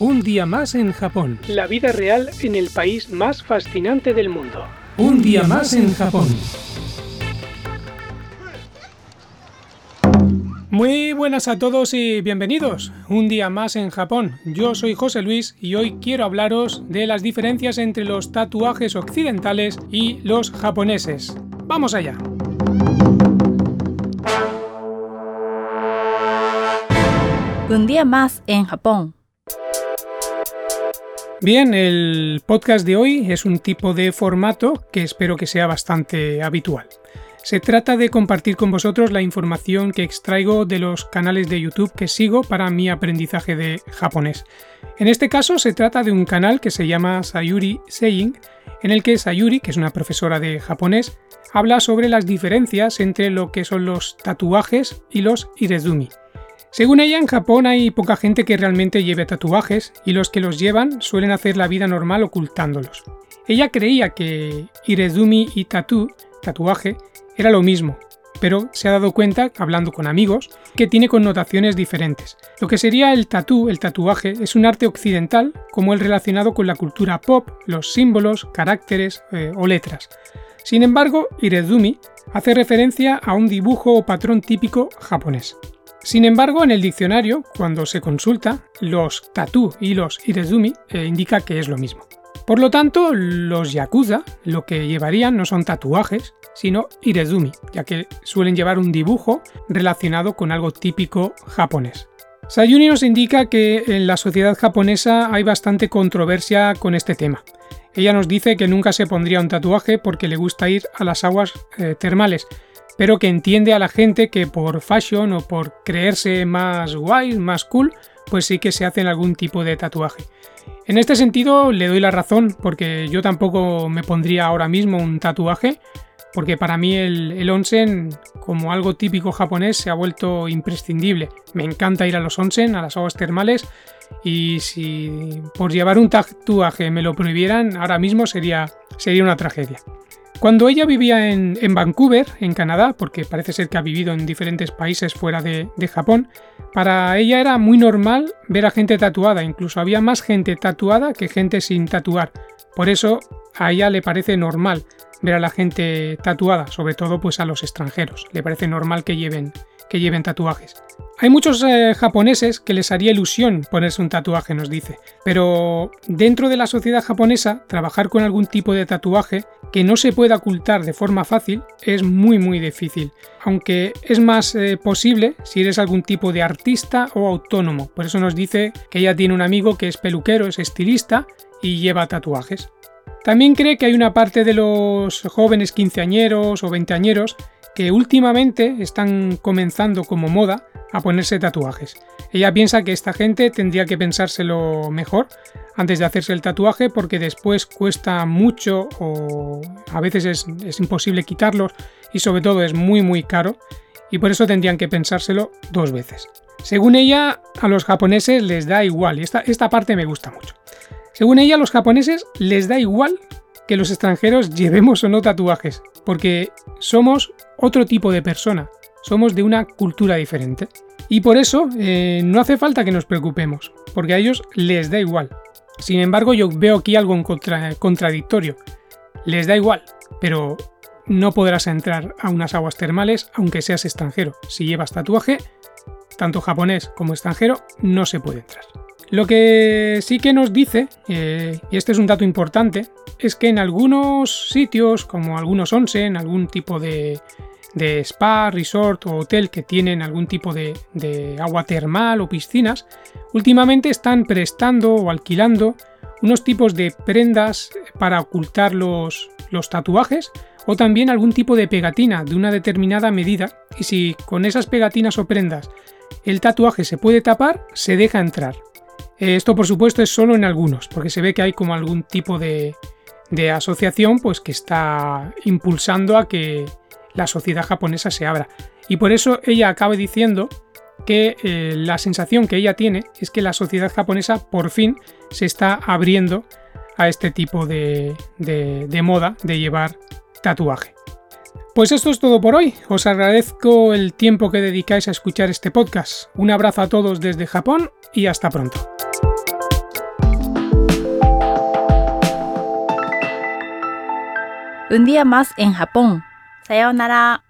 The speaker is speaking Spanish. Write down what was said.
Un día más en Japón. La vida real en el país más fascinante del mundo. Un día más en Japón. Muy buenas a todos y bienvenidos. Un día más en Japón. Yo soy José Luis y hoy quiero hablaros de las diferencias entre los tatuajes occidentales y los japoneses. Vamos allá. Un día más en Japón. Bien, el podcast de hoy es un tipo de formato que espero que sea bastante habitual. Se trata de compartir con vosotros la información que extraigo de los canales de YouTube que sigo para mi aprendizaje de japonés. En este caso se trata de un canal que se llama Sayuri Saying, en el que Sayuri, que es una profesora de japonés, habla sobre las diferencias entre lo que son los tatuajes y los irezumi. Según ella, en Japón hay poca gente que realmente lleve tatuajes y los que los llevan suelen hacer la vida normal ocultándolos. Ella creía que irezumi y tatu, tatuaje, era lo mismo, pero se ha dado cuenta, hablando con amigos, que tiene connotaciones diferentes. Lo que sería el tatú, el tatuaje, es un arte occidental como el relacionado con la cultura pop, los símbolos, caracteres eh, o letras. Sin embargo, irezumi hace referencia a un dibujo o patrón típico japonés. Sin embargo, en el diccionario, cuando se consulta, los tatú y los irezumi eh, indica que es lo mismo. Por lo tanto, los yakuza lo que llevarían no son tatuajes, sino irezumi, ya que suelen llevar un dibujo relacionado con algo típico japonés. Sayuni nos indica que en la sociedad japonesa hay bastante controversia con este tema. Ella nos dice que nunca se pondría un tatuaje porque le gusta ir a las aguas eh, termales, pero que entiende a la gente que por fashion o por creerse más guay, más cool, pues sí que se hacen algún tipo de tatuaje. En este sentido le doy la razón, porque yo tampoco me pondría ahora mismo un tatuaje, porque para mí el, el, onsen, como algo típico japonés, se ha vuelto imprescindible. Me encanta ir a los onsen, a las aguas termales, y si por llevar un tatuaje me lo prohibieran, ahora mismo sería, sería una tragedia. Cuando ella vivía en, Vancouver, en Canadá, porque parece ser que ha vivido en diferentes países fuera de, Japón, para ella era muy normal ver a gente tatuada, incluso había más gente tatuada que gente sin tatuar. Por eso a ella le parece normal ver a la gente tatuada, sobre todo pues a los extranjeros. Le parece normal que lleven, que lleven tatuajes. Hay muchos eh, japoneses que les haría ilusión ponerse un tatuaje, nos dice, pero dentro de la sociedad japonesa, trabajar con algún tipo de tatuaje que no se pueda ocultar de forma fácil es muy muy difícil, aunque es más eh, posible si eres algún tipo de artista o autónomo. Por eso nos dice que ella tiene un amigo que es peluquero, es estilista y lleva tatuajes. También cree que hay una parte de los jóvenes quinceañeros o veinteañeros que últimamente están comenzando como moda a ponerse tatuajes. Ella piensa que esta gente tendría que pensárselo mejor antes de hacerse el tatuaje porque después cuesta mucho o a veces es, imposible quitarlos y sobre todo es muy muy caro y por eso tendrían que pensárselo dos veces. Según ella, a los japoneses les da igual y esta, esta parte me gusta mucho. Según ella, a los japoneses les da igual que los extranjeros llevemos o no tatuajes, porque somos otro tipo de persona, somos de una cultura diferente. Y por eso eh, no hace falta que nos preocupemos, porque a ellos les da igual. Sin embargo, yo veo aquí algo contradictorio. Les da igual, pero no podrás entrar a unas aguas termales aunque seas extranjero. Si llevas tatuaje, tanto japonés como extranjero, no se puede entrar. Lo que sí que nos dice, eh, y este es un dato importante, es que en algunos sitios, como algunos onsen, algún tipo de, spa, resort o hotel que tienen algún tipo de, agua termal o piscinas, últimamente están prestando o alquilando unos tipos de prendas para ocultar los tatuajes o también algún tipo de pegatina de una determinada medida y si con esas pegatinas o prendas el tatuaje se puede tapar, se deja entrar. Esto por supuesto es solo en algunos, porque se ve que hay como algún tipo de, asociación pues que está impulsando a que la sociedad japonesa se abra. Y por eso ella acaba diciendo que eh, la sensación que ella tiene es que la sociedad japonesa por fin se está abriendo a este tipo de moda de llevar tatuaje. Pues esto es todo por hoy. Os agradezco el tiempo que dedicáis a escuchar este podcast. Un abrazo a todos desde Japón y hasta pronto. Un día más en Japón. Sayonara.